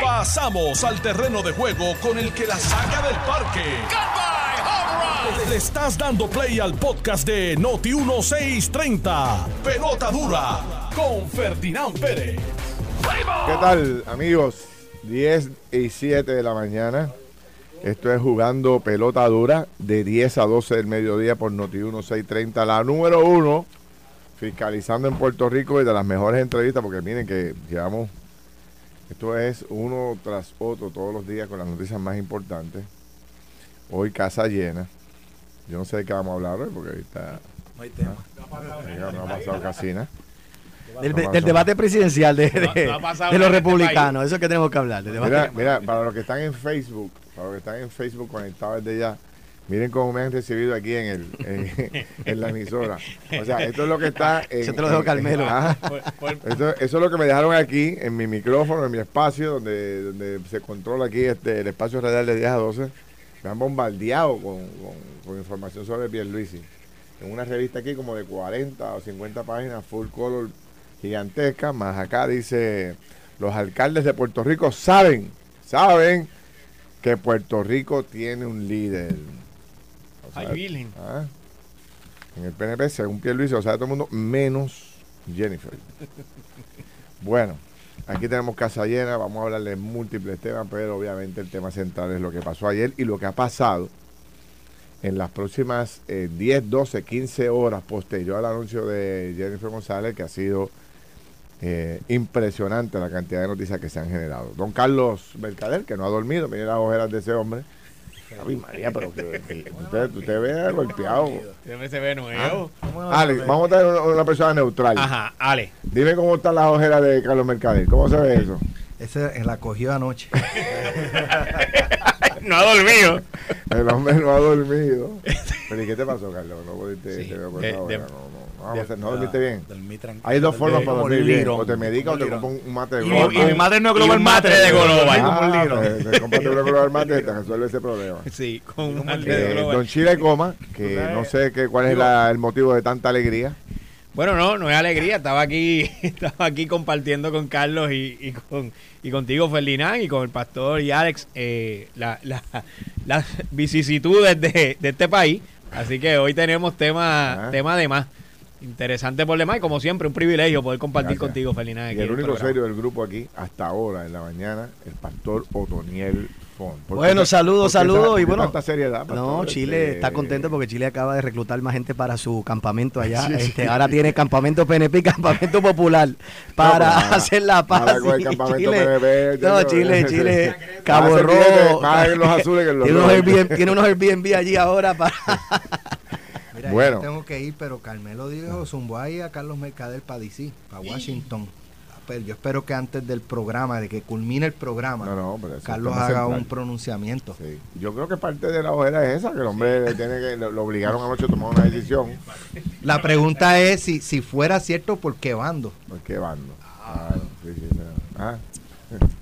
Pasamos al terreno de juego con el que la saca del parque. Le estás dando play al podcast de Noti 1630. Pelota dura con Ferdinand Pérez. ¿Qué tal, amigos? 10 y 7 de la mañana. Esto es jugando pelota dura de 10 a 12 del mediodía por Noti 1630. La número uno, fiscalizando en Puerto Rico y de las mejores entrevistas, porque miren que llevamos, esto es uno tras otro todos los días con las noticias más importantes. Hoy casa llena. Yo no sé de qué vamos a hablar hoy, porque ahorita No hay tema. no ha pasado casi nada. Del, No del pasó. debate presidencial de, los este republicanos. Eso es que tenemos que hablar. del debate. Mira, mira, para los que están en Facebook, para los que están en Facebook conectados desde ya, miren cómo me han recibido aquí en el en, en la emisora. O sea, esto es lo que está en, Eso te lo dejo en- Carmelo. Ah, eso es lo que me dejaron aquí en mi micrófono, en mi espacio, donde, donde se controla aquí este, el espacio radial de 10 a 12. Me han bombardeado con, con- con información sobre Pierluisi. En una revista aquí como de 40 o 50 páginas, full color, gigantesca, más acá dice, los alcaldes de Puerto Rico saben, saben que Puerto Rico tiene un líder. O sea, Ay, ah, en el PNP, según Pierluisi, lo sabe todo el mundo, menos Jennifer. Bueno, aquí tenemos casa llena, vamos a hablar de múltiples temas, pero obviamente el tema central es lo que pasó ayer y lo que ha pasado en las próximas eh, 10, 12, 15 horas posterior al anuncio de Jennifer González, que ha sido eh, impresionante la cantidad de noticias que se han generado. Don Carlos Mercader, que no ha dormido, mire las ojeras de ese hombre. Ay, María, pero que, que usted, usted ve golpeado. Siempre se ve nuevo. Ale, vamos a tener una, una persona neutral. Ajá, Ale. Dime cómo están las ojeras de Carlos Mercader. ¿Cómo se ve eso? Ese la cogió anoche. No ha dormido. El hombre no ha dormido. Pero ¿y qué te pasó, Carlos? No pudiste Sí, te veo por de- esa de- hojera, no, no, dormiste bien. Dormí tranquilo. Hay dos formas para dormir bien. O te medicas o te compras un, mate de global. y mi madre no es un mate de global. como un Ah, pues, te compras un global mate y te resuelve ese problema. Sí, con un Como mate el de Eh, global. don Chile Coma, que no sé qué, cuál es la- el motivo de tanta alegría. Bueno, no, no es alegría. Estaba aquí, estaba aquí compartiendo con Carlos y, y con y contigo, Ferdinand, y con el pastor y Alex, eh, la- la- las vicisitudes de, de este país. Así que hoy tenemos tema, Ah. tema de más. Interesante por demás y como siempre, un privilegio poder compartir Gracias. contigo, Ferdinand. Y el único programa. serio del grupo aquí, hasta ahora en la mañana, el pastor Otoniel Fon. ¿Por qué Bueno, saludos, saludos, y bueno, tanta seriedad, pastor? No, Chile Este, está contento porque Chile acaba de reclutar más gente para su campamento allá. Este, ahora tiene campamento PNP y campamento popular para No, pues, hacer la paz. campamento Chile, PNP, no, Chile, Chile, Cabo Rojo. más en los azules que en los tiene, tiene unos Airbnb allí ahora para. Mira, Bueno. yo tengo que ir, pero Carmelo dijo zumbó ahí a Carlos Mercader para DC, para Washington. Ah, Pero yo espero que antes del programa, de que culmine el programa, No, no, pero eso es Carlos haga central. un pronunciamiento. Sí. Yo creo que parte de la ojera es esa, que el hombre le tiene que, lo, lo obligaron anoche a tomar una decisión. La pregunta es si, si fuera cierto, ¿por qué bando? ¿Por qué bando? Ah, sí, sí, sí. Ah.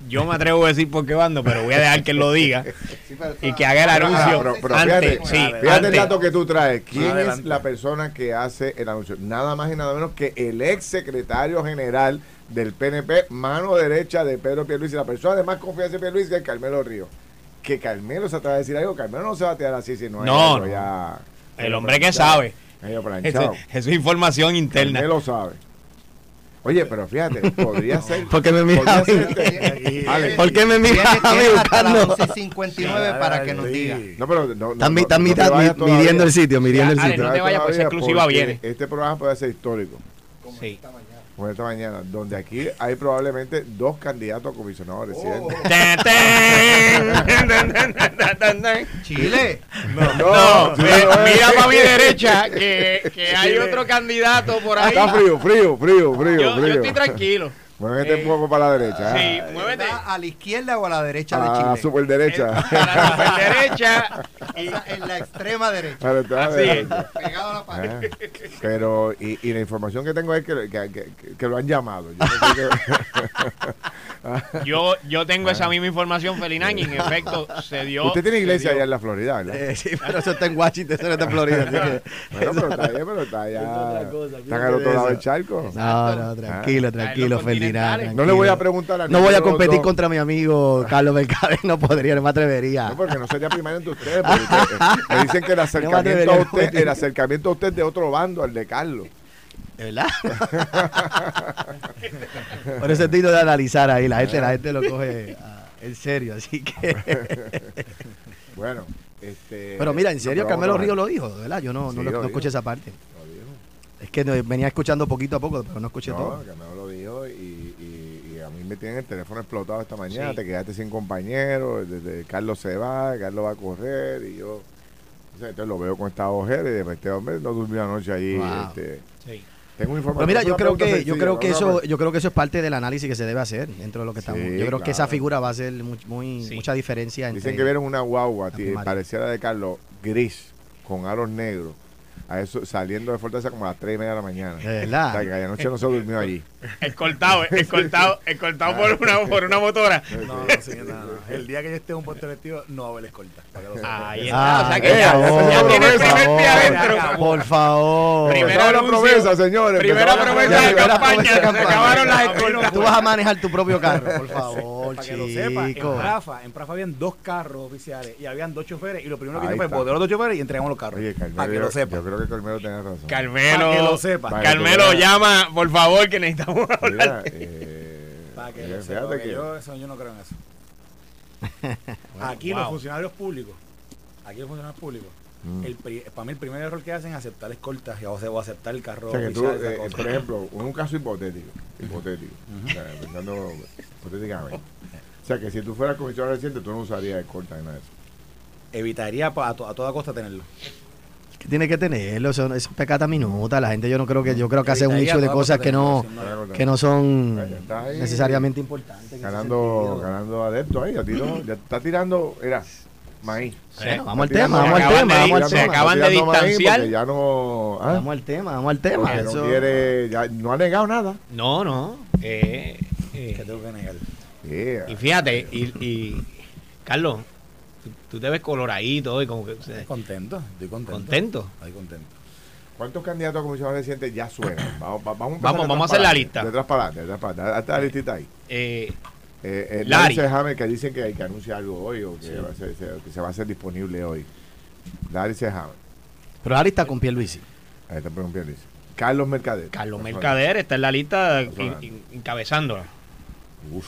Yo me atrevo a decir por qué bando, pero voy a dejar que él lo diga y que haga el Pero, anuncio pero- pero antes. fíjate, sí, fíjate el dato que tú traes. ¿Quién es la persona que hace el anuncio? Nada más y nada menos que el ex secretario general del PNP, mano derecha de Pedro Pierluisi, la persona de más confianza de Pierluisi, que es Carmelo Río. Que Carmelo se atreve a decir algo, Carmelo no se va a tirar así si no es No, no. ya- El hombre que sabe. eso es información interna. Carmelo sabe. Oye, pero fíjate, podría ser. ¿Por qué me mira podría a mí? ser- Ale, ¿Por qué me a mí tienes hasta las buscando? 11.59 para que nos diga. No, pero no, no, no- no todavía. midiendo el sitio, midiendo el Ale, sitio. no te vayas, pues, exclusiva viene. Este programa puede ser histórico. Sí. Esta mañana, donde aquí hay probablemente dos candidatos a tan, tan, tan, tan. Chile, No, No, no es. mira para mi derecha que, que hay otro candidato por ahí. Está frío, frío, frío, frío, Yo, yo frío. estoy tranquilo. Muévete un poco para la derecha. Sí, ah. muévete. ¿va a la izquierda o a la derecha de A Chile? la super derecha. Para la super derecha. Y, En la- en la extrema derecha, Así derecha. pegado a la pared. Ah, Pero, y, y la información que tengo es que, que, que- que lo han llamado. Yo no sé qué- Yo, yo tengo esa misma información, Felinán, y en efecto se dio. Usted tiene iglesia allá en la Florida, ¿verdad? Eh, sí, pero eso está en Washington, eso no está en Florida. Bueno, pero está bien, pero está es allá. al otro lado del charco. No, no, tranquilo, Ah. tranquilo, continentales. No le voy a preguntar a No voy a competir dos. contra mi amigo Carlos Mercader, no podría, no me atrevería. No, porque no sería primario entre ustedes. porque usted- eh, me dicen que el acercamiento, a usted, el acercamiento a usted es de otro bando, al de Carlos. ¿De verdad? Por eso es digno de analizar ahí, la gente, la gente lo coge en serio, así que... Bueno, este. Pero mira, en serio, Carmelo Río lo dijo, ¿verdad? Yo no, Sí, no, lo lo- no dijo. escuché esa parte. Lo dijo. Es que venía escuchando poquito a poco, pero no escuché No, todo. Carmelo lo dijo y, y- y a mí me tienen el teléfono explotado esta mañana. Sí. Te quedaste sin compañeros. Desde Carlos se va, Carlos va a correr y yo. entonces lo veo con esta ojera y de este hombre no durmió anoche allí. Wow. Este, Sí. Tengo información. Pero mira, yo creo que yo creo que eso yo creo que eso es parte del análisis que se debe hacer dentro de lo que Sí, estamos. Yo creo que esa figura va a ser muy, muy- Sí. mucha diferencia entre Dicen que vieron una guagua, pareciera de Carlos, gris, con aros negros, a eso, saliendo de Fortaleza como a las 3 y media de la mañana. De O verdad. sea, que anoche no se durmió allí. Escoltado, escoltado, escoltado por una, por una motora. No, no, sí, no, no. El día que yo esté en un puesto electivo, no va a haber escolta. Para que lo sepa. Ahí Ah, está. o sea que por ya, favor, ya tiene el primer pie adentro. Por favor. Primera la promesa, señores. Primera promesa de campaña. Se acabaron las escoltas. Tú vas a manejar tu propio carro, por favor, Para que lo sepa, en chico. Prafa, en Prafa habían dos carros oficiales y habían dos choferes y lo primero que hice fue poder los dos choferes y entregamos los carros. Oye, Carmelo, para que lo sepa. yo creo que Carmelo tenía razón. Carmelo, Para que lo sepa. Carmelo, llama, por favor, que necesitamos eh, porque que yo, eso, yo no creo en eso. aquí wow. los funcionarios públicos, aquí los funcionarios públicos, Mm. el para mí el primer error que hacen es aceptar escoltas o, sea, o aceptar el carro O sea, tú, eh, cosa. por ejemplo, en un caso hipotético, hipotético, o sea, pensando hipotéticamente. O sea, que si tú fueras comisionado reciente, tú no usarías escolta ni nada de eso. Evitaría pa- a, to- a toda costa tenerlo. Que tiene que tenerlo, eso es pecata minuta. La gente yo no creo que yo creo que hace un nicho de cosas que no que no son necesariamente importantes. Ganando, ganando adeptos ahí, a ti no, ya está tirando, era, maíz. Bueno, vamos al tema, vamos al tema, vamos al se tema. acaban de distanciar. Ya no, ¿ah? Vamos al tema, vamos al tema. Porque no Eso- quiere, ya no ha negado nada. No, no. eh, eh, Que tengo que negar. Yeah. y fíjate, y, y Carlos, tú, te ves coloradito y como que Estoy contento, estoy contento. contento. Estoy contento. ¿Cuántos candidatos a comisionado reciente ya suenan? Vamos, va- vamos, a Vamos, vamos hacer la lista. adelante, De atrás para adelante, de atrás para adelante. Hasta la listita ahí. Eh, Eh, eh, Larry. Larry Sejame, que dicen que, que anuncia algo hoy o que, va a ser, se- que se va a hacer disponible hoy. Larry Sejame. Pero Ari está con Pierluisi. Ahí está por un pie, dice. Carlos Mercader. Carlos. Mercader está en la lista encabezándola. Uf,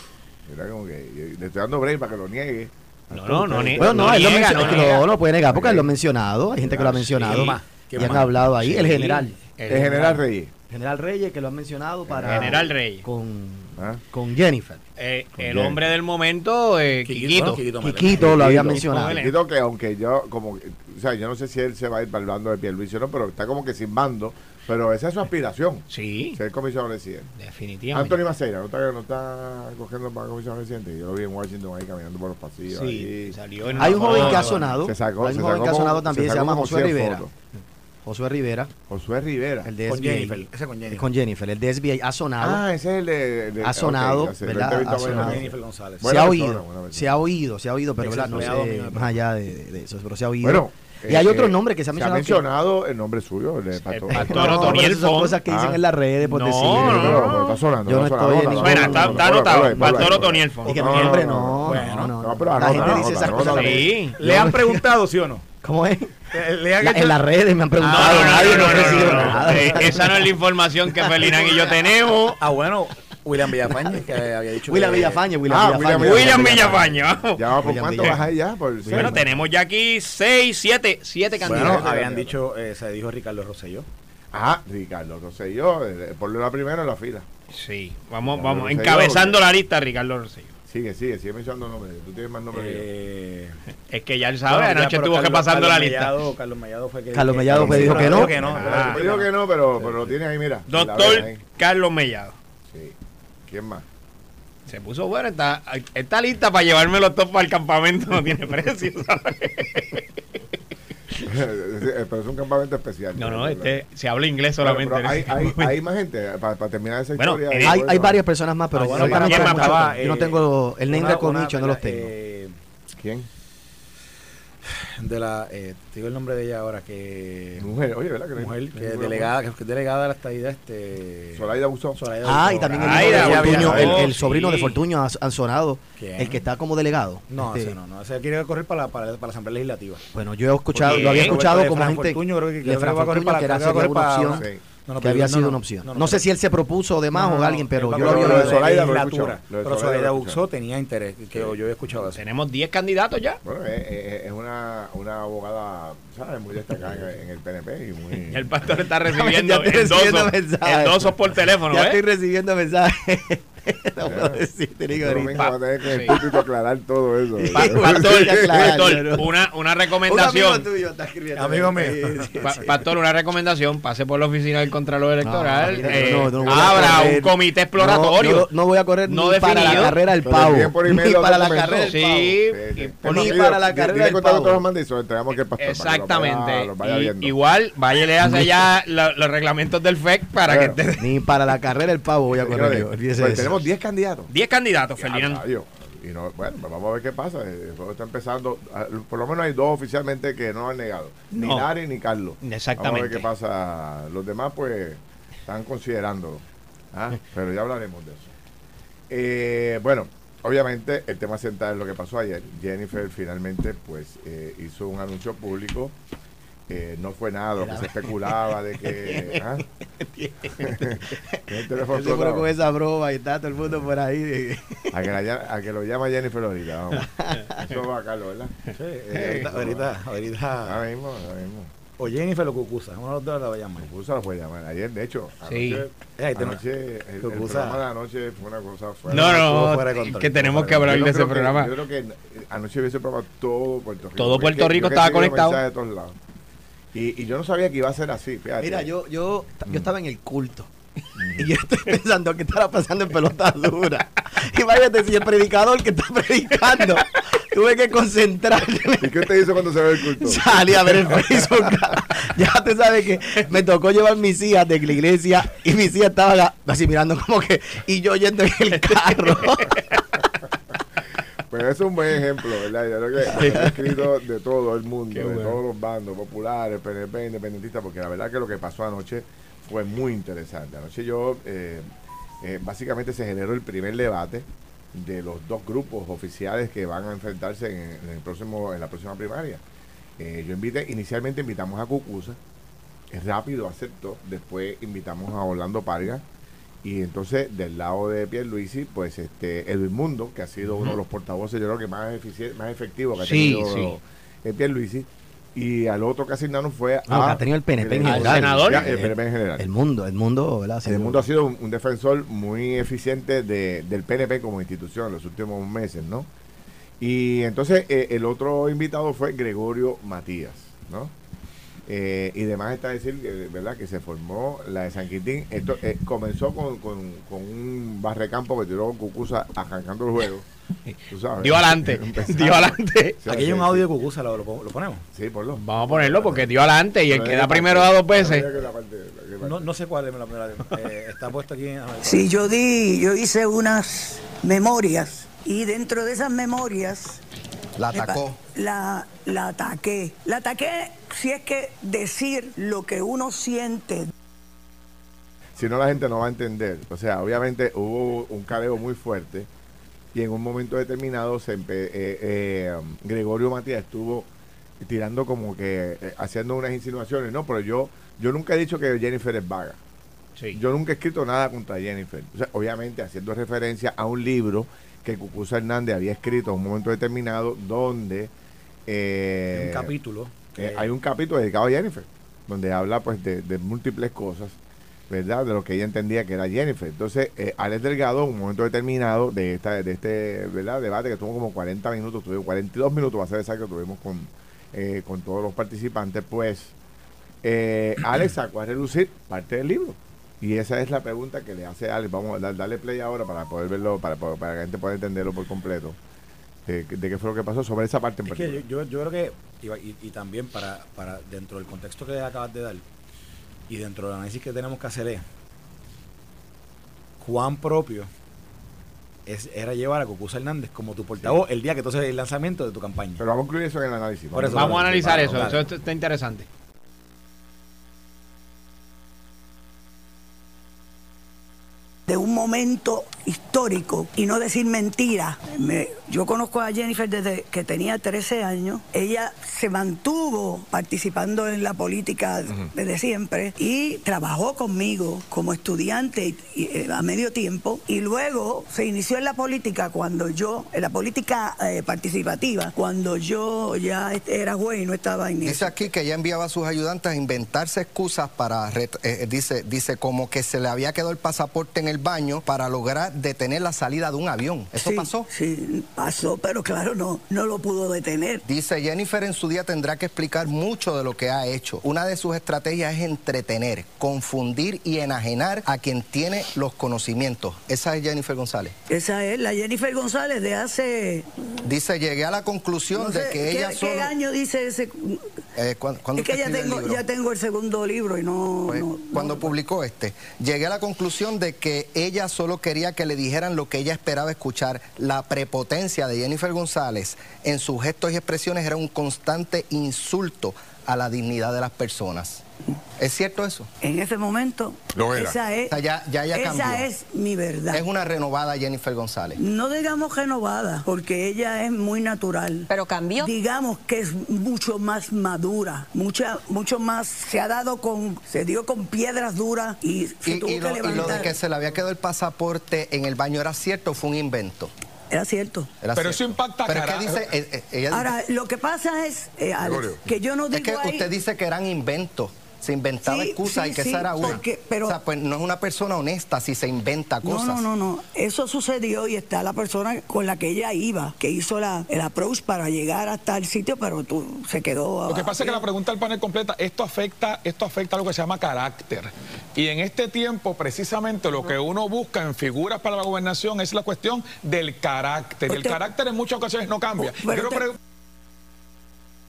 mira como que yo- le estoy dando break para que lo niegue. No, no, no, ni- Bueno, no, no él lo niega, menciona, no es que niega. lo, no puede negar porque él lo ha mencionado. Hay gente que lo ha Sí. mencionado. ¿Quién más? Y ¿Quién han hablado ahí. El Sí. general. El general Reyes. General Reyes que lo han mencionado para. General Reyes. Con, ¿ah? con Jennifer. Eh, Con el Jenny. hombre del momento, eh, Quiquito, Quiquito. Quiquito. Quiquito lo había mencionado. Quiquito. Que aunque yo, como, o sea, yo no sé si él se va a ir para el bando de Pierluisi o no, pero está como que sin bando. Pero esa es su aspiración, Sí, ser comisionado residente. definitivamente. Anthony Maceira, ¿no está, no está cogiendo para comisionado residente? Yo lo vi en Washington ahí caminando por los pasillos. Sí, ahí. salió en Hay un joven que ha sonado. Se sacó, hay se un joven que ha sonado también. Se llama 100 Rivera. fotos. Josué Rivera. Josué Rivera. El de Con SBA. Jennifer. Ese con Jennifer. Con Jennifer. El de SBA ha sonado. Ah, ese es el de... de- Ha sonado, ya sé, ¿verdad? Ha sonado. veces. Jennifer González. se Buena ha persona, oído, se ha oído, se ha oído, pero ¿verdad? no sé, más allá de, de eso, pero se ha oído. Bueno. Y hay eh, otro eh, nombre que se ha mencionado. que- mencionado el nombre suyo, el son Font. cosas que dicen Ah. en las redes por No, decir. no, no. pero está sonando. Yo no está estoy en Suena, está, no, está no, anotado. Pastor. Otoniel Y Font. que mi no, nombre no, no, bueno. no, La gente dice esas cosas. Sí. ¿Le han preguntado, sí o no? ¿Cómo es? ¿Le han La- hecho- en las redes me han preguntado. no, no, nadie no, ha no, no, no. nada. Eh, Esa no es la información que Felinán y yo tenemos. Ah, bueno, William Villafañe, que había dicho William que- Villafañe, William Ah, Villafañe. William Villafañe, vamos. Ya va por William cuánto vas ahí ya, por seis. Bueno, tenemos ya aquí seis, siete, siete Bueno, candidatos. habían dicho, eh, se dijo Ricardo Rosselló. Ah, Ricardo Rosselló, eh, ponlo la primera en la fila. Sí, vamos, vamos, Rosselló, encabezando porque- la lista, Ricardo Rosselló. Sigue, sigue, sigue mencionando nombres. Tú tienes más nombres que yo. Eh, Es que ya él sabe, bueno, anoche pero tuvo que Carlos- pasando la Carlos lista. Mellado- Carlos Mellado fue que Carlos Mellado que- dijo que no. dijo que no. Ah. Digo que no, pero, pero lo tienes ahí, mira. La Doctor ahí. Carlos Mellado. Sí. ¿Quién más? Se puso bueno, está, está lista para llevarme los top para el campamento, no tiene precio, ¿sabes? pero es un campamento especial. No, no, este se habla inglés solamente. Pero hay, hay, hay, más gente para, terminar esa bueno, historia. Hay, hay varias personas más, pero ah, bueno, ¿quién más estaba, yo no tengo el name con Nicho, no los tengo. Eh, ¿Quién? De la eh, te digo el nombre de ella ahora que mujer oye verdad que mujer que es delegada que es delegada de la estadía este Solaida Busó ah y también el, Aida, Fortuño, el, el, sobrino de Fortuño han sonado el que está como delegado. No este, ese no no ese quiere correr para la, para, para la asamblea legislativa. Bueno yo he escuchado lo había escuchado como gente Fortuño, creo que, de Fran Fortuño que era una opción no, no, que había sido una opción. No, sé si él se propuso de más o alguien, pero yo lo había de Solaida legislatura. Pero Buxó tenía interés, que yo había escuchado eso. Tenemos 10 candidatos ya. Bueno, es, una, una abogada, ¿sabes? Muy destacada en el PNP y muy... El pastor está recibiendo endosos, endosos por teléfono, Ya ¿eh? estoy recibiendo mensajes. no puedo decir, te digo ahorita. a tener que el aclarar todo eso. Pastor, una, una recomendación. amigo tuyo está escribiendo. Amigo mío. Pastor, una recomendación. Pase por la oficina del Contralor Electoral. Eh, abra un comité exploratorio. No, voy a correr no ni para la carrera del pavo. Ni para la carrera del pavo. Ni para la carrera del pavo. Exactamente. Igual, vaya le hace ya los reglamentos del FEC para que... Ni para la carrera del pavo voy a correr yo. 10 candidatos. 10 candidatos, Ferdinand. Y no, bueno, vamos a ver qué pasa. El juego está empezando. Por lo menos hay dos oficialmente que no han negado. Ni no. ni Carlos. Exactamente. Vamos a ver qué pasa. Los demás, pues, están considerando. ¿ah? Pero ya hablaremos de eso. Eh, bueno, obviamente el tema central es lo que pasó ayer. Jennifer finalmente, pues, eh, hizo un anuncio público no fue nada lo que se especulaba de que ¿ah? el teléfono seguro con esa broma y está todo el mundo por ahí a, que a, que lo llama Jennifer ahorita vamos eso va a Carlos ¿verdad? sí eh, ahorita, ahorita ahora mismo ahora mismo o Jennifer o Cucusa, uno de los dos la va a llamar. Cucusa lo puede llamar. Ayer, de hecho, sí. anoche, eh, anoche el, el, programa de anoche fue una cosa fuera No, no, fuera que tenemos que hablar de ese programa. yo creo que anoche hubiese programa todo Puerto Rico. Todo Puerto Rico estaba conectado. De todos lados. Y, y, yo no sabía que iba a ser así. Mira, yo, yo, yo mm. estaba en el culto. Y yo estoy pensando qué estará pasando en pelota dura. Imagínate si el predicador que está predicando tuve que concentrarme. ¿Y qué te hizo cuando se ve el culto? Salí a ver el Facebook. ya te sabes que me tocó llevar mis hijas de la iglesia y mis hijas estaban así mirando como que. Y yo yendo en el carro. Pero es un buen ejemplo, ¿verdad? Yo creo que he escrito de todo el mundo, de todos los bandos, populares, PNP, independentistas, porque la verdad que lo que pasó anoche fue muy interesante. Anoche yo, eh, eh, básicamente se generó el primer debate de los dos grupos oficiales que van a enfrentarse en, el próximo, en la próxima primaria. Eh, yo invité, inicialmente invitamos a Cucusa, rápido aceptó, después invitamos a Orlando Parga, y entonces, del lado de Pierluisi, pues este Edwin Mundo, que ha sido uno de los portavoces, yo creo que más, eficiente, más efectivo que ha tenido sí. Eh, Pierluisi. Y al otro que asignaron fue a. que ha tenido el PNP en general. senador. el, PNP en general. El mundo, el mundo, ¿verdad? El mundo ha sido un, defensor muy eficiente de, del PNP como institución en los últimos meses, ¿no? Y entonces eh, el otro invitado fue Gregorio Matías, ¿no? Eh, y demás está decir, ¿verdad? Que se formó la de San Quintín. Esto eh, comenzó con, con, un barrecampo que tiró Cucusa arrancando el juego. Dio adelante. dio adelante. Aquí hay un audio de Cucusa, ¿lo, ponemos? Sí, ponlo. Vamos a ponerlo porque dio adelante y el que da primero da dos veces. No, no sé cuál es la primera. Eh, está puesto aquí. Sí, yo di, yo hice unas memorias y dentro de esas memorias la atacó. La, la ataqué. La ataqué si es que decir lo que uno siente. Si no, la gente no va a entender. O sea, obviamente hubo un careo muy fuerte y en un momento determinado se eh, eh, Gregorio Matías estuvo tirando como que eh, haciendo unas insinuaciones. No, pero yo, yo nunca he dicho que Jennifer es vaga. Yo nunca he escrito nada contra Jennifer. O sea, obviamente haciendo referencia a un libro que Cucuza Hernández había escrito en un momento determinado donde... Eh, un capítulo. Eh, hay un capítulo dedicado a Jennifer, donde habla pues de, múltiples cosas, ¿verdad? De lo que ella entendía que era Jennifer. Entonces, eh, Alex Delgado, en un momento determinado de esta de este ¿verdad? debate que tuvo como 40 minutos, tuvo 42 minutos, va a ser exacto, tuvimos con, eh, con todos los participantes, pues Alex sacó a relucir parte del libro. Y esa es la pregunta que le hace Alex. Vamos a darle play ahora para poder verlo, para, para que la gente pueda entenderlo por completo. De, de qué fue lo que pasó sobre esa parte en Es que particular. yo, yo, yo creo que, y, también para, para dentro del contexto que acabas de dar, y dentro del análisis que tenemos que hacer es, cuán propio es, era llevar a Cucuza Hernández como tu portavoz el día que tú haces el lanzamiento de tu campaña. Pero vamos a incluir eso en el análisis. Por eso, Vamos a analizar eso, eso está interesante. de un momento histórico y no decir mentira. Me- yo conozco a Jennifer desde que tenía 13 años. Ella se mantuvo participando en la política desde siempre y trabajó conmigo como estudiante eh, a medio tiempo y luego se inició en la política cuando yo, en la política eh, participativa, cuando yo ya era juez y no estaba en Dice eso. aquí que ella enviaba a sus ayudantes a inventarse excusas para, eh, dice, dice como que se le había quedado el pasaporte en el baño para lograr detener la salida de un avión. ¿Eso Sí, pasó? Sí, pasó, pero claro, no, no lo pudo detener. Dice Jennifer en su día tendrá que explicar mucho de lo que ha hecho. Una de sus estrategias es entretener, confundir y enajenar a quien tiene los conocimientos. Esa es Jennifer González. Esa es la Jennifer González de hace. Dice, llegué a la conclusión no sé, de que ¿qué, ella qué solo... año dice ese? Eh, ¿cuándo- cuándo Es que ya el tengo, ya tengo el segundo libro y no. Pues, no- cuando no- publicó este, llegué a la conclusión de que ella solo quería que le dijeran lo que ella esperaba escuchar. La prepotencia de Jennifer González en sus gestos y expresiones era un constante insulto a la dignidad de las personas. ¿Es cierto eso? En ese momento, Lo era. esa es. O sea, ya- esa es mi verdad. Es una renovada Jennifer González. No digamos renovada, porque ella es muy natural. Pero cambió. Digamos que es mucho más madura, mucha, mucho más, se ha dado con, se dio con piedras duras y se Y, tuvo y que lo, y lo levantar. de que se le había quedado el pasaporte en el baño era cierto, o fue un invento. Era cierto. Era Pero cierto. eso impacta Pero cara- dice, eh, eh, ella Ahora, lo que pasa es, eh, Alex, que yo no digo Es que ahí- usted dice que eran inventos. Se inventaba Sí, excusas sí, y que sí, esa era una. porque- pero- o sea, pues no es una persona honesta si se inventa No, cosas. no, no, no. Eso sucedió y está la persona con la que ella iba, que hizo la, el approach para llegar hasta el sitio, pero tú, se quedó. Lo que pasa es que la pregunta del panel completa, esto afecta, esto afecta a lo que se llama carácter. Y en este tiempo, precisamente, lo que uno busca en figuras para la gobernación es la cuestión del carácter. Y el Usted- carácter en muchas ocasiones no cambia. Pero Quiero usted- pre-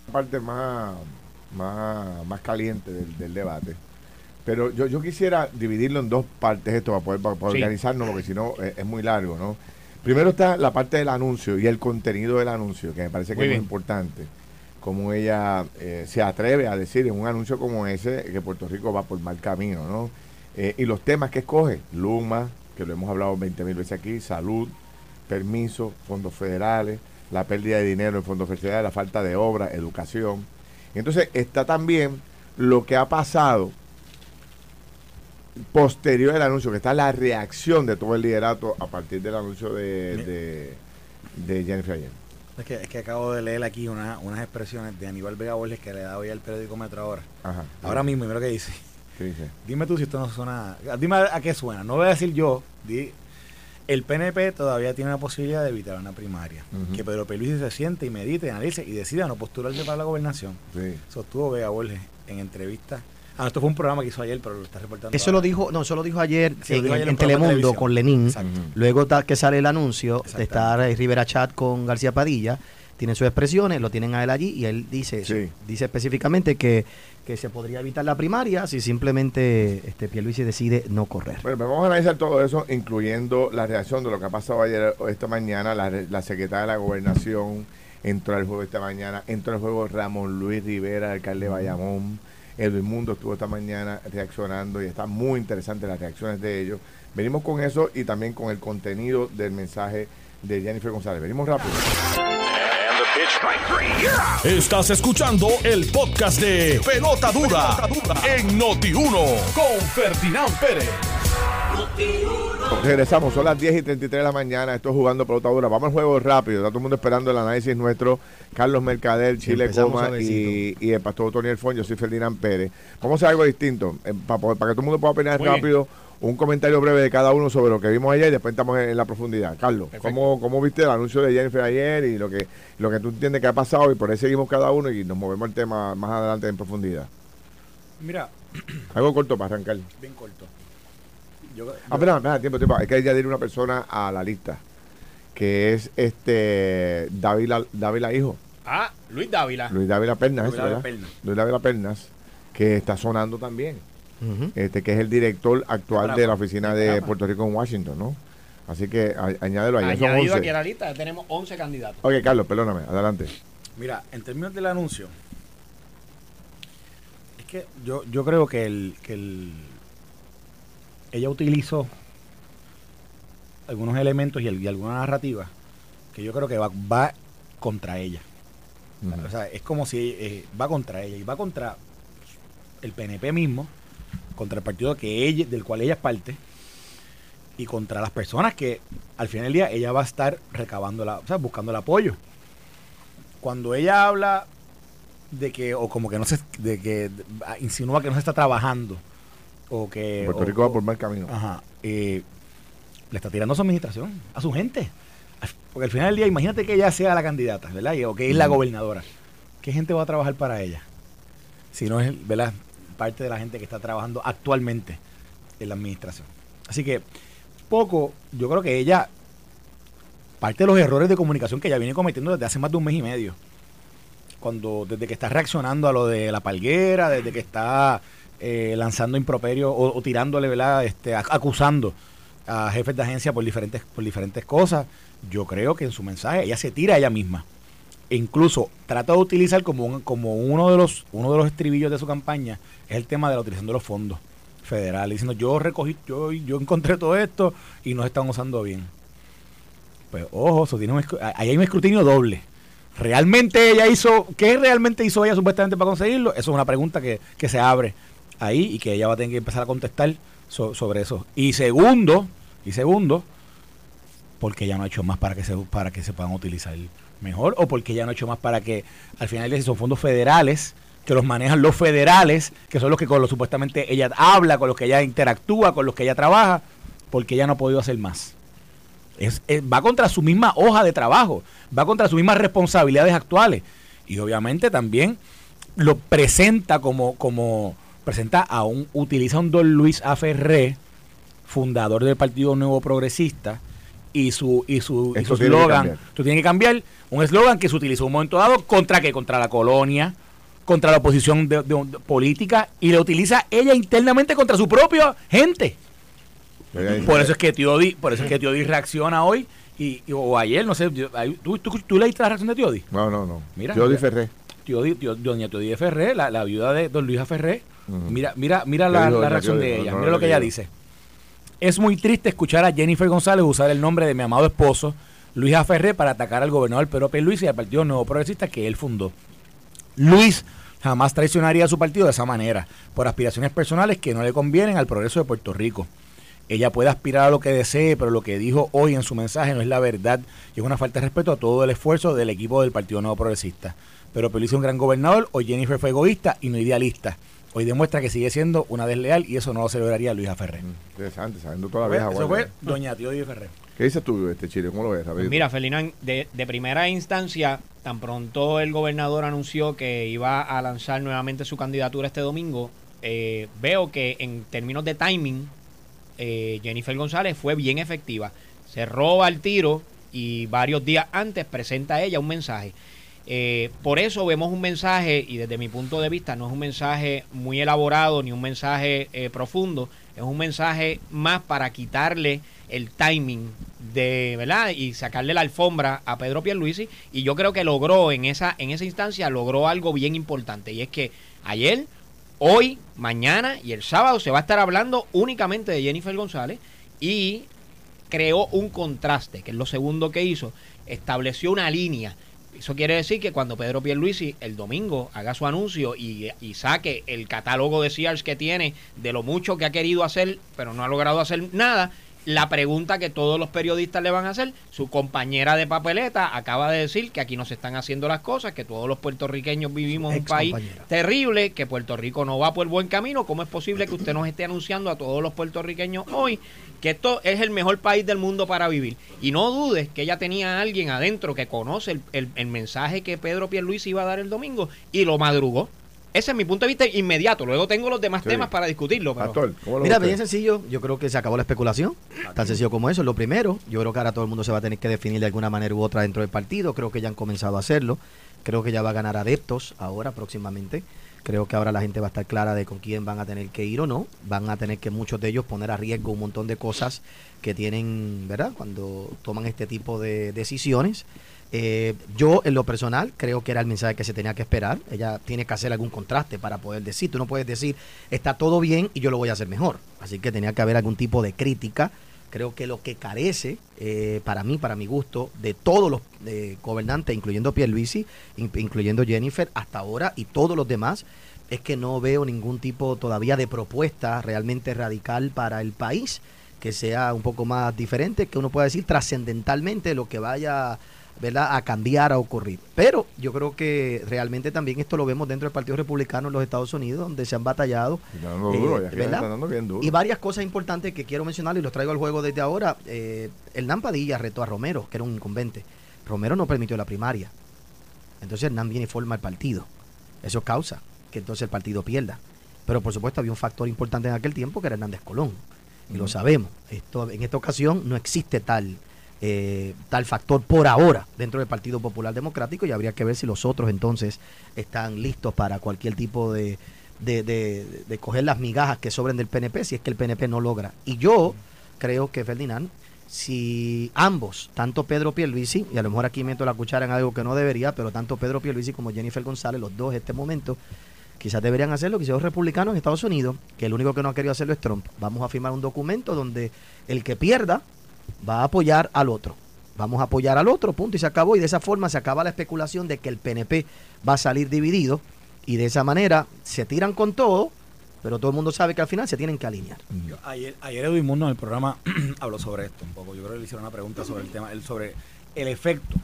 la parte más, más, más caliente del, del debate. Pero yo, yo quisiera dividirlo en dos partes esto para poder, para poder Sí. organizarnos, porque si no eh, es muy largo, ¿no? Primero está la parte del anuncio y el contenido del anuncio, que me parece que Muy es muy importante. Como ella eh, se atreve a decir en un anuncio como ese que Puerto Rico va por mal camino, ¿no? Eh, y los temas que escoge, Luma, que lo hemos hablado 20 mil veces aquí, salud, permiso, fondos federales, la pérdida de dinero en fondos federales, la falta de obra, educación. Entonces está también lo que ha pasado posterior al anuncio, que está la reacción de todo el liderato a partir del anuncio de, de, de Jennifer ayer. Es que, es que acabo de leer aquí una- unas expresiones de Aníbal Vega Borges que le da hoy al periódico Metro ahora. Ajá. Ahora mismo, y mira lo que dice. ¿Qué dice? Dime tú si esto no suena. Dime a, a qué suena. No voy a decir yo. di- el PNP todavía tiene la posibilidad de evitar una primaria. Que Pedro Pelusi se siente y medite, analice y decida no postularse para la gobernación. Sí. Sostuvo Vega Borges en entrevista. Ah, esto fue un programa que hizo ayer, pero lo está reportando. Eso lo dijo, no, eso lo dijo ayer Sí, en, dijo ayer en en Telemundo con Lenín. Exacto. Luego que sale el anuncio de estar eh, Rivera Chat con García Padilla, tienen sus expresiones, lo tienen a él allí y él dice. Sí. Dice específicamente que, que se podría evitar la primaria si simplemente este Pierluisi decide no correr. Bueno, pues vamos a analizar todo eso, incluyendo la reacción de lo que ha pasado ayer o esta mañana. La, la secretaria de la Gobernación entró al juego esta mañana. Entró al juego Ramón Luis Rivera, alcalde de Bayamón. Edwin Mundo estuvo esta mañana reaccionando y está muy interesante las reacciones de ellos. Venimos con eso y también con el contenido del mensaje de Jennifer González. Venimos rápido. Estás escuchando el podcast de Pelota Dura, en Noti1 con Ferdinand Pérez. Regresamos, son las 10 y 33 de la mañana. Estoy jugando pelota dura. Vamos al juego rápido. Está todo el mundo esperando el análisis nuestro. Carlos Mercader, Chile Coma y, el pastor Tony Elfón. Yo soy Ferdinand Pérez. Vamos a hacer algo distinto. para, que todo el mundo pueda opinar Muy bien. Un comentario breve de cada uno sobre lo que vimos ayer y después estamos en, en la profundidad. Carlos, ¿cómo, ¿cómo viste el anuncio de Jennifer ayer y lo que, lo que tú entiendes que ha pasado? Y por ahí seguimos cada uno y nos movemos el tema más adelante en profundidad. Mira, Algo corto para arrancar. bien corto. Yo, Ah, espera, espera, tiempo, tiempo. Hay que añadir una persona a la lista. que es este Dávila, Dávila Hijo, Ah, Luis Dávila. Luis Dávila Pernas, Luis Dávila. Pernas. Luis Dávila Pernas, que está sonando también, Este que es el director actual Bravo. de la oficina de Bravo. Puerto Rico en Washington, ¿no? Así que a- añádelo ahí. son Añadido 11. aquí a la lista, ya tenemos 11 candidatos. Ok, Carlos, perdóname, adelante. Mira, en términos del anuncio, es que yo, yo creo que el, que el ella utilizó algunos elementos y, el- y alguna narrativa que yo creo que va, va contra ella. O sea, es como si eh, va contra ella y va contra el PNP mismo, contra el partido que ella, del cual ella es parte y contra las personas que al final del día ella va a estar recabando la, o sea, buscando el apoyo. Cuando ella habla de que o como que no se de que insinúa que no se está trabajando o que Puerto o- Rico va por mal camino. Ajá. eh, le está tirando a su administración, a su gente. Porque al final del día, imagínate que ella sea la candidata, ¿verdad? O que es la gobernadora. ¿Qué gente va a trabajar para ella? Si no es, ¿verdad? Parte de la gente que está trabajando actualmente en la administración. Así que, poco, yo creo que ella, parte de los errores de comunicación que ella viene cometiendo desde hace más de un mes y medio. Cuando, desde que está reaccionando a lo de la palguera, desde que está eh, lanzando improperio o, o tirándole, ¿verdad? Este, ac- acusando a jefes de agencia por diferentes, por diferentes cosas. Yo creo que en su mensaje ella se tira a ella misma. E incluso trata de utilizar como, como uno, de los, uno de los estribillos de su campaña es el tema de la utilización de los fondos federales, diciendo yo recogí, yo, yo encontré todo esto y no se están usando bien. Pues ojo, ahí hay un escrutinio doble. ¿Realmente ella hizo, qué realmente hizo ella supuestamente para conseguirlo? Eso es una pregunta que, que se abre ahí y que ella va a tener que empezar a contestar so- sobre eso. Y segundo, y segundo, porque ella no ha hecho más para que se para que se puedan utilizar mejor o porque ella no ha hecho más para que al final de son fondos federales que los manejan los federales que son los que con los supuestamente ella habla con los que ella interactúa con los que ella trabaja porque ella no ha podido hacer más. Es, va contra su misma hoja de trabajo va contra sus mismas responsabilidades actuales. Y obviamente también lo presenta como como presenta a un utiliza un don Luis Aferré fundador del Partido Nuevo Progresista y su y su y su eslogan tú tienes que cambiar. Un eslogan que se utilizó un momento dado contra qué contra la colonia contra la oposición de, de- de política y lo utiliza ella internamente contra su propia gente. Por eso es que Tiodi por eso es que Tiodi reacciona hoy y, y- o ayer no sé ¿tú, tú, tú leíste la reacción de Tiodi No, no, no. Mira, Yo di ya. Ferré. Tiodi, Tio- doña Tiodi Ferré la, la viuda de don Luis Ferré. Mira mira mira ¿Qué la, reacción Tiodi? de ella. mira lo que ella dice es muy triste escuchar a Jennifer González usar el nombre de mi amado esposo, Luis Aferré, para atacar al gobernador Pedro Luis y al Partido Nuevo Progresista que él fundó. Luis jamás traicionaría a su partido de esa manera, por aspiraciones personales que no le convienen al progreso de Puerto Rico. Ella puede aspirar a lo que desee, pero lo que dijo hoy en su mensaje no es la verdad y es una falta de respeto a todo el esfuerzo del equipo del Partido Nuevo Progresista. Pero Luis es un gran gobernador, hoy Jennifer fue egoísta y no idealista. Hoy demuestra que sigue siendo una desleal y eso no lo celebraría Luis Aferré. Interesante, sabiendo toda la Fue- vieja eso fue Doña Ferrer. ¿Qué dices tú, este Chile? ¿Cómo lo ves? Pues mira, Felinán, de, de primera instancia, tan pronto el gobernador anunció que iba a lanzar nuevamente su candidatura este domingo, eh, veo que en términos de timing, eh, Jennifer González fue bien efectiva. Se roba el tiro y varios días antes presenta ella un mensaje. Eh, por eso vemos un mensaje, y desde mi punto de vista no es un mensaje muy elaborado ni un mensaje eh, profundo, es un mensaje más para quitarle el timing de, ¿verdad? Y sacarle la alfombra a Pedro Pierluisi y yo creo que logró en esa en esa instancia logró algo bien importante y es que ayer, hoy, mañana y el sábado se va a estar hablando únicamente de Jennifer González y creó un contraste, que es lo segundo que hizo, estableció una línea. Eso quiere decir que cuando Pedro Pierluisi el domingo haga su anuncio y, y saque el catálogo de Sears que tiene de lo mucho que ha querido hacer, pero no ha logrado hacer nada, la pregunta que todos los periodistas le van a hacer, su compañera de papeleta acaba de decir que aquí no se están haciendo las cosas, que todos los puertorriqueños vivimos en un país terrible, que Puerto Rico no va por buen camino. ¿Cómo es posible que usted nos esté anunciando a todos los puertorriqueños hoy que esto es el mejor país del mundo para vivir? Y no dudes que ella tenía a alguien adentro que conoce el, el- el mensaje que Pedro Pierluisi iba a dar el domingo y lo madrugó. ese es mi punto de vista inmediato. Luego tengo los demás Sí. temas para discutirlo. Pero Pastor, ¿cómo lo Mira, bien sencillo. Yo creo que se acabó la especulación. Tan sencillo como eso. Lo primero, yo creo que ahora todo el mundo se va a tener que definir de alguna manera u otra dentro del partido. Creo que ya han comenzado a hacerlo. Creo que ya va a ganar adeptos ahora, próximamente. Creo que ahora la gente va a estar clara de con quién van a tener que ir o no. Van a tener que muchos de ellos poner a riesgo un montón de cosas que tienen, ¿verdad? Cuando toman este tipo de decisiones. Eh, yo, en lo personal, creo que era el mensaje que se tenía que esperar. Ella tiene que hacer algún contraste para poder decir. Tú no puedes decir, está todo bien y yo lo voy a hacer mejor. Así que tenía que haber algún tipo de crítica. Creo que lo que carece, eh, para mí, para mi gusto, de todos los eh, gobernantes, incluyendo Pierluisi, in- incluyendo Jennifer, hasta ahora y todos los demás, es que no veo ningún tipo todavía de propuesta realmente radical para el país que sea un poco más diferente, que uno pueda decir trascendentalmente lo que vaya ¿verdad? a cambiar, a ocurrir. Pero yo creo que realmente también esto lo vemos dentro del Partido Republicano en los Estados Unidos, donde se han batallado. Está dando duro, ya que ¿verdad? está dando bien duro. Y varias cosas importantes que quiero mencionar y los traigo al juego desde ahora. Eh, Hernán Padilla retó a Romero, que era un incumbente. Romero no permitió la primaria. Entonces Hernán viene y forma el partido. Eso causa que entonces el partido pierda. Pero por supuesto había un factor importante en aquel tiempo que era Hernández Colón. Y lo sabemos. Esto, en esta ocasión no existe tal, eh, tal factor por ahora dentro del Partido Popular Democrático y habría que ver si los otros entonces están listos para cualquier tipo de, de, coger las migajas que sobren del PNP si es que el PNP no logra. Y yo creo que Ferdinand, si ambos, tanto Pedro Pierluisi, y a lo mejor aquí meto la cuchara en algo que no debería, pero tanto Pedro Pierluisi como Jennifer González, los dos en este momento, quizás deberían hacerlo, quizás los republicanos en Estados Unidos, que el único que no ha querido hacerlo es Trump. Vamos a firmar un documento donde el que pierda va a apoyar al otro. Vamos a apoyar al otro, punto, y se acabó. Y de esa forma se acaba la especulación de que el PNP va a salir dividido. Y de esa manera se tiran con todo, pero todo el mundo sabe que al final se tienen que alinear. Yo- ayer, ayer Edwin Mundo en el programa habló sobre esto un poco. Yo creo que le hicieron una pregunta sobre el tema, el, sobre el efecto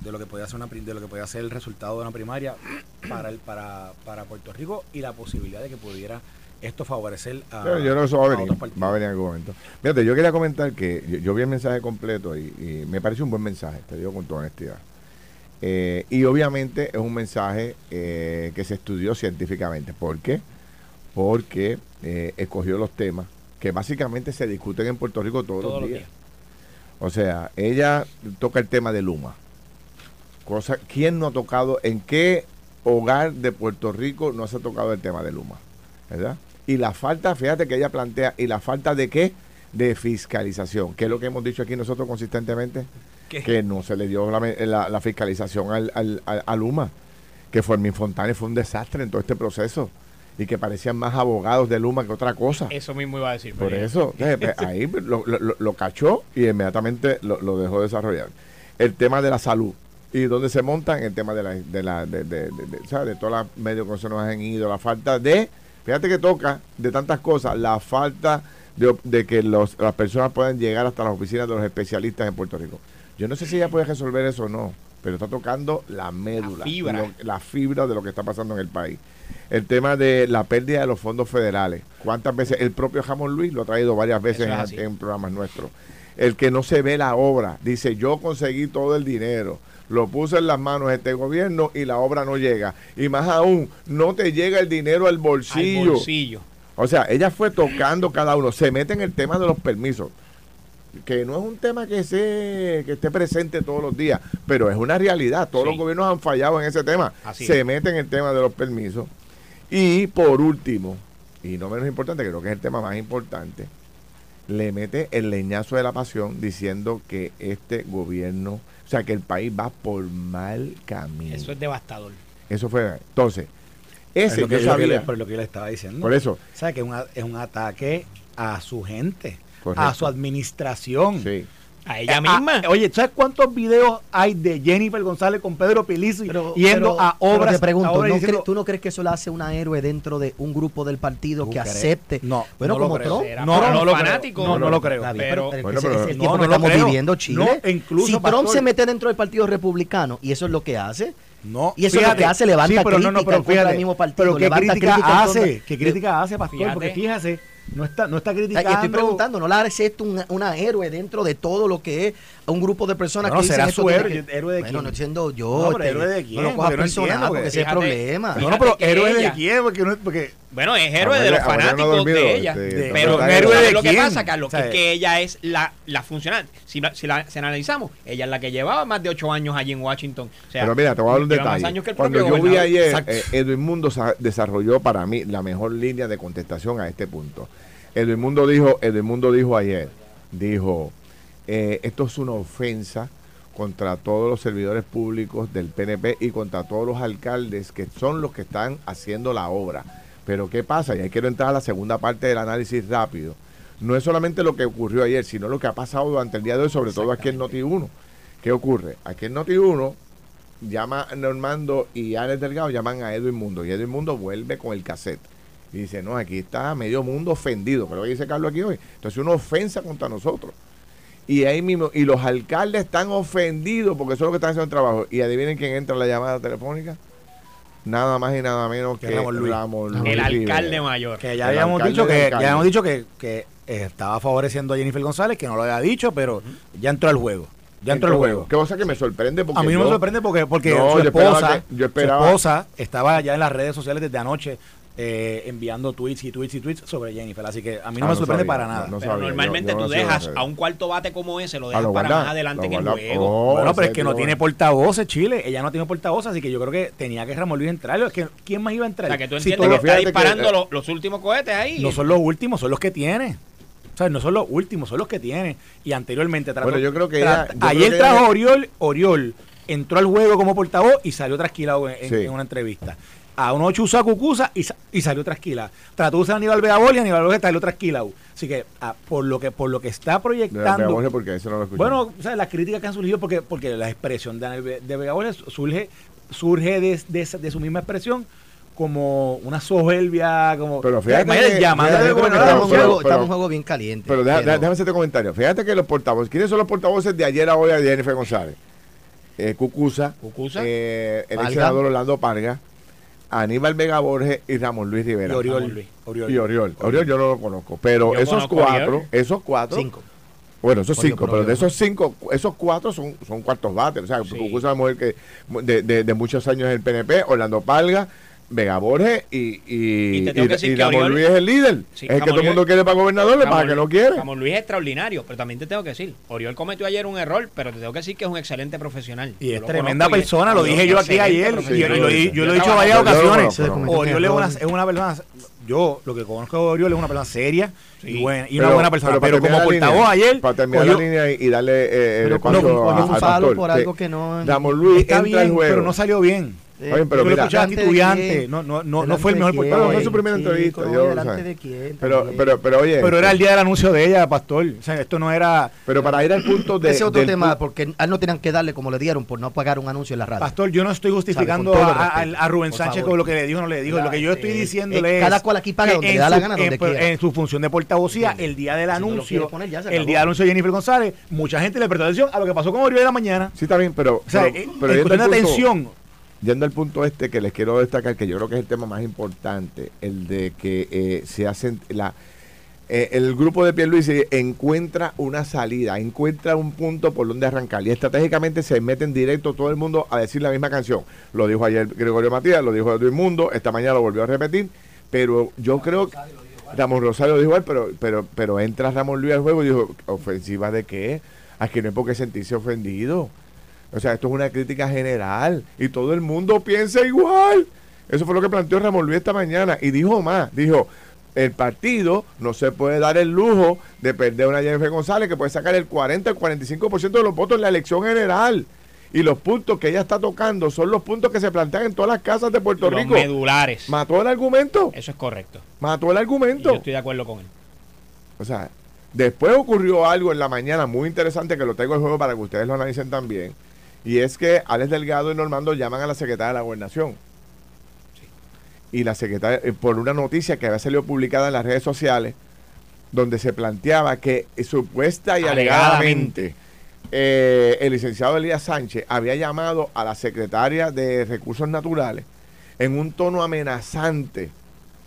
de lo que podía ser una de lo que podía ser el resultado de una primaria para el para, para Puerto Rico y la posibilidad de que pudiera esto favorecer a, Pero yo creo que eso va a venir, partidos. va a venir en algún momento. Fíjate, yo quería comentar que yo, yo vi el mensaje completo y, y me parece un buen mensaje, te digo con toda honestidad. Eh, y obviamente es un mensaje eh, que se estudió científicamente. ¿Por qué? Porque eh, escogió los temas que básicamente se discuten en Puerto Rico todos, Todos los los días. días. O sea, ella toca el tema de Luma. Cosa, ¿Quién no ha tocado, en qué hogar de Puerto Rico no se ha tocado el tema de Luma? ¿Verdad? Y la falta, fíjate que ella plantea, ¿y la falta de qué? De fiscalización. ¿Qué es lo que hemos dicho aquí nosotros consistentemente? ¿Qué? Que no se le dio la, la- la fiscalización al, al- al- a Luma. Que Fermín Fontane fue un desastre en todo este proceso. Y que parecían más abogados de Luma que otra cosa. Eso mismo iba a decir. Por pero- eso, pues, ahí lo, lo- lo- lo cachó y inmediatamente lo, lo dejó desarrollar. El tema de la salud. ¿Y dónde se montan? El tema de la, de la, de, de, de- de- ¿sabes? de todos los medios que se nos han ido, la falta de, fíjate que toca de tantas cosas, la falta de, que los, las personas puedan llegar hasta las oficinas de los especialistas en Puerto Rico. Yo no sé si ella puede resolver eso o no, pero está tocando la médula, La fibra. lo- la fibra de lo que está pasando en el país. El tema de la pérdida de los fondos federales. ¿Cuántas veces? El propio Jamón Luis lo ha traído varias veces en, en programas nuestros. El que no se ve la obra. Dice, yo conseguí todo el dinero. Lo puse en las manos de este gobierno y la obra no llega. Y más aún, no te llega el dinero al Al bolsillo. bolsillo. O sea, ella fue tocando cada uno. Se mete en el tema de los permisos. Que no es un tema que, se, que esté presente todos los días, pero es una realidad. Todos Sí. los gobiernos han fallado en ese tema. Así se es. mete en el tema de los permisos. Y por último, y no menos importante, creo que es el tema más importante, le mete el leñazo de la pasión diciendo que este gobierno, sea, que el país va por mal camino. Eso es devastador. Eso fue. Entonces, Es ese lo que, yo es lo que le, sabía. por lo que yo le estaba diciendo. Por eso. O sea, que es un, a- es un ataque a su gente, Correcto. a su administración. Sí. A ella Eh, misma. ah, oye, ¿sabes cuántos videos hay de Jennifer González con Pedro Pilizo Pero- yendo pero- a pero obras? te pregunto, a obras ¿no diciendo, ¿tú no crees que eso la hace una héroe dentro de un grupo del partido ¿Tú que crees? acepte? No, bueno, no como. Trump. No, no lo creo. fanáticos. No, no lo creo. Bien, Pero- pero, pero- es el no, tiempo no que estamos creo. viviendo, Chile. No, incluso, si Trump pastor. se mete dentro del Partido Republicano y eso es lo que hace, No, Y eso es lo que hace, levanta sí, pero no, no, crítica pero en contra fíjate, del mismo partido, Pero ¿qué levanta crítica hace? contra- ¿Qué crítica hace, pastor? Fíjate. Porque fíjese, no está, no está y criticando. estoy preguntando, ¿no la hace esto una, una héroe dentro de todo lo que es un grupo de personas Bueno, que dicen será esto su héroe, que- héroe de bueno, quién. no siendo yo. No, pero héroe de quién, No lo cojas porque no entiendo, personal, porque porque ese es el problema. No, no, pero héroe de ella- quién, porque, no- porque Bueno, es héroe de los abuela no fanáticos dormido, de ella. este, pero héroe ¿sabes de lo que pasa, Carlos? O sea, que, que ella es la, la funcional. Si, la- si la si analizamos, ella es la que llevaba más de ocho años allí en Washington. O sea, Pero mira, te voy a dar un detalle. Cuando yo vi ayer, eh, Edwin Mundo sa- desarrolló para mí la mejor línea de contestación a este punto. Edwin Mundo dijo, Edwin Mundo dijo ayer, dijo, eh, esto es una ofensa contra todos los servidores públicos del PNP y contra todos los alcaldes que son los que están haciendo la obra. Pero ¿qué pasa? Y ahí quiero entrar a la segunda parte del análisis rápido. No es solamente lo que ocurrió ayer, sino lo que ha pasado durante el día de hoy, sobre todo aquí en Noti1. ¿Qué ocurre? Aquí en Noti1 llama a Normando y Alex Delgado llaman a Edwin Mundo y Edwin Mundo vuelve con el cassette y dice, no, aquí está medio mundo ofendido, pero dice Carlos aquí hoy. Entonces una ofensa contra nosotros. Y ahí mismo, y los alcaldes están ofendidos porque eso es lo que están haciendo el trabajo. Y adivinen quién entra en la llamada telefónica. Nada más y nada menos que, Que Ramón Luis. Ramón El Luis alcalde Rivera. mayor. que ya El habíamos alcalde dicho que alcalde. ya habíamos dicho que, que eh, estaba favoreciendo a Jennifer González, que no lo había dicho, pero ya entró al juego. Ya entró al juego. Qué cosa que me sorprende porque A mí no me sorprende porque, porque No, su yo esperaba esposa, que- yo su esposa estaba ya en las redes sociales desde anoche eh, enviando tweets y tweets y tweets sobre Jennifer. Así que a mí no Ah, me no sorprende sabía, para nada. no Pero sabía, normalmente yo- yo tú dejas a un cuarto bate como ese, lo Ah, dejas lo para guarda, más adelante en el juego. Oh, bueno, pero es que no tiene portavoces, Chile. Ella no tiene portavoces, así que yo creo que tenía que Ramón Luis entrar. Es que, ¿Quién más iba a O entrar? sea, que tú Si entiendes que está que, disparando eh, los, los últimos cohetes ahí. no son los últimos, son los que tiene. O sea, no son los últimos, son los que tiene. Y anteriormente trató. Bueno, yo creo que ella- yo creo ayer que trajo ella- a Oriol, Oriol entró al juego como portavoz y salió trasquilado en, en- Sí. en una entrevista. A uno usó a Cucusa y, y salió trasquilado. Trató de usar a Aníbal Beabol y Aníbal Beabol salió trasquilado. Así que ah, por lo que por lo que está De- de proyectando. Borges, porque eso no lo. Bueno, o sea, las críticas que han surgido porque, porque la expresión de, de surge, surge de, de de su misma expresión como una soberbia, como Pero fíjate que- llamando fíjate Estamos en un pero- juego- pero- estamos en un juego bien caliente. Pero deja- pero- déjame hacerte comentario. Fíjate que los portavoces, ¿quiénes son los portavoces de ayer a hoy a Jennifer González? Eh, Cucusa, Cucusa. eh, el Parga. ex senador Orlando Parga, Aníbal Vega Borges y Ramón Luis Rivera. y Oriol, Luis. Oriol. Y Oriol. Oriol yo no lo conozco. Pero Yo esos cuatro, Oriol. esos cuatro, Cinco. bueno, esos cinco, pero de esos cinco, esos cuatro son, son cuartos bates. O sea, Sí. Una mujer que de, de- de muchos años en el PNP, Orlando Palga, Vega Borges y, y, Y y- Ramón Oriol- Luis es el líder. Sí, es el que todo el mundo quiere para gobernador, le pasa que no quiere. Ramón Luis es extraordinario, pero también te tengo que decir, Oriol cometió ayer un error, pero te tengo que decir que es un excelente profesional. Y Yo es tremenda persona, lo dije yo aquí ayer, lo, di- yo lo he dicho varias ocasiones. Oriol es una, es una persona, yo lo que conozco de Oriol es una persona seria y, buena, y una buena persona, pero, como portavoz línea, ayer, Para terminar la línea y, darle eh, el Pero espacio cogió- a- por algo que no- Ramón Luis está entra al bien, juego. pero no salió bien. Está bien, pero yo lo mira, escuchaba ¿Delante de no, no, no, no ¿Delante fue el mejor quién? portavoz. No, no es su primera Chico, entrevista, yo, delante de quién, Pero, pero, pero oye. Pero era el día del anuncio de ella, pastor. O sea, esto no era. Pero para ir al punto de. Ese otro del tema, porque a él no tenían que darle como le dieron por no pagar un anuncio en la radio. Pastor, yo no estoy justificando Sabe, a, Rubén por Sánchez favor. con lo que le dijo o no le dijo. Claro, lo que yo estoy eh, diciéndole eh, es. cada cual aquí paga que donde le da la su- gana, donde en, quiera. en su función de portavocía, el día del anuncio, el día del anuncio de Jennifer González, mucha gente le prestó atención a lo que pasó con Oriol de la mañana. Sí, está bien, pero. O sea, eh, atención, Yendo al punto este que les quiero destacar, que yo creo que es el tema más importante, el de que eh, se hacen la eh, el grupo de Pierluisi encuentra una salida, encuentra un punto por donde arrancar y estratégicamente se mete en directo todo el mundo a decir la misma canción. Lo dijo ayer Gregorio Matías, lo dijo Edwin Mundo, esta mañana lo volvió a repetir, pero yo creo que Ramón Rosario dijo igual, pero, pero, pero entra Ramón Luis al juego y dijo, ¿ofensiva de qué? Aquí no hay por qué sentirse ofendido. O sea, esto es una crítica general y todo el mundo piensa igual. Eso fue lo que planteó Ramón Luis esta mañana y dijo más, dijo, el partido no se puede dar el lujo de perder a una Jennifer González que puede sacar el 40 el 45% de los votos en la elección general. Y los puntos que ella está tocando son los puntos que se plantean en todas las casas de Puerto Los Rico. medulares. Mató el argumento. Eso es correcto. Mató el Y argumento. yo estoy de acuerdo con él. O sea, después ocurrió algo en la mañana muy interesante que lo tengo en juego para que ustedes lo analicen también. Y es que Alex Delgado y Normando llaman a la secretaria de la gobernación. Y la secretaria, eh, por una noticia que había salido publicada en las redes sociales, donde se planteaba que eh, supuesta y alegadamente eh, el licenciado Elías Sánchez había llamado a la secretaria de Recursos Naturales en un tono amenazante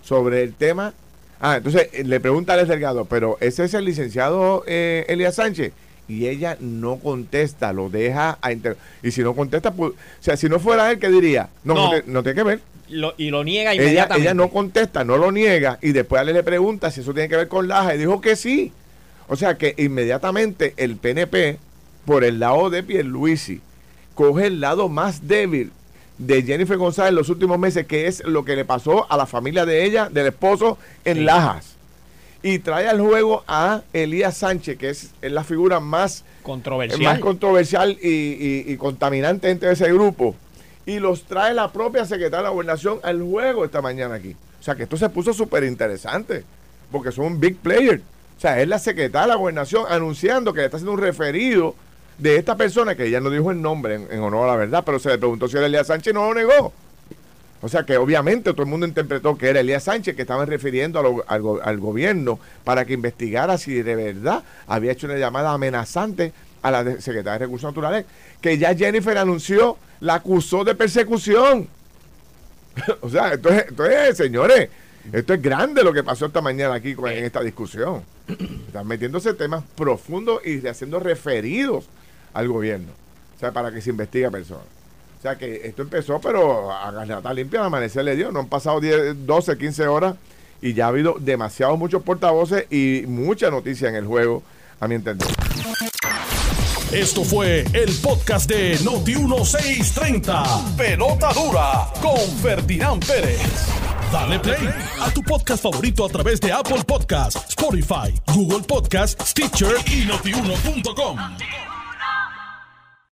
sobre el tema. Ah, entonces le pregunta a Alex Delgado, pero ese es el licenciado eh, Elías Sánchez. Y ella no contesta, lo deja a inter- y si no contesta, pues, o sea, si no fuera él, ¿qué diría? No, no, No. te- no tiene que ver. Lo- y lo niega Ella, inmediatamente. ella no contesta, no lo niega y después Ale le pregunta si eso tiene que ver con Laja y dijo que sí. O sea que inmediatamente el PNP, por el lado de Pierluisi, coge el lado más débil de Jennifer González en los últimos meses, que es lo que le pasó a la familia de ella, del esposo, en Sí. Lajas. Y trae al juego a Elías Sánchez, que es, es la figura más Controversial. más controversial y, y- y contaminante entre ese grupo. Y los trae la propia secretaria de la gobernación al juego esta mañana aquí. O sea que esto se puso súper interesante, porque son un big player. O sea, es la secretaria de la gobernación anunciando que le está haciendo un referido de esta persona, que ella no dijo el nombre en, en honor a la verdad, pero se le preguntó si era Elías Sánchez y no lo negó. O sea que obviamente todo el mundo interpretó que era Elías Sánchez que estaban refiriendo al, go- al gobierno para que investigara si de verdad había hecho una llamada amenazante a la secretaria de Recursos Naturales, que ya Jennifer anunció, la acusó de persecución. o sea, entonces, entonces, señores, esto es grande lo que pasó esta mañana aquí en esta discusión. Están metiéndose temas profundos y haciendo referidos al gobierno. O sea, para que se investigue a personas. Sea que esto empezó, pero a garganta limpia, al amanecer le dio. No han pasado 10, 12, 15 horas y ya ha habido demasiados muchos portavoces y mucha noticia en el juego, a mi entender. Esto fue el podcast de Noti1630. Pelota dura con Ferdinand Pérez. Dale play a tu podcast favorito a través de Apple Podcasts, Spotify, Google Podcasts, Stitcher y notiuno.com.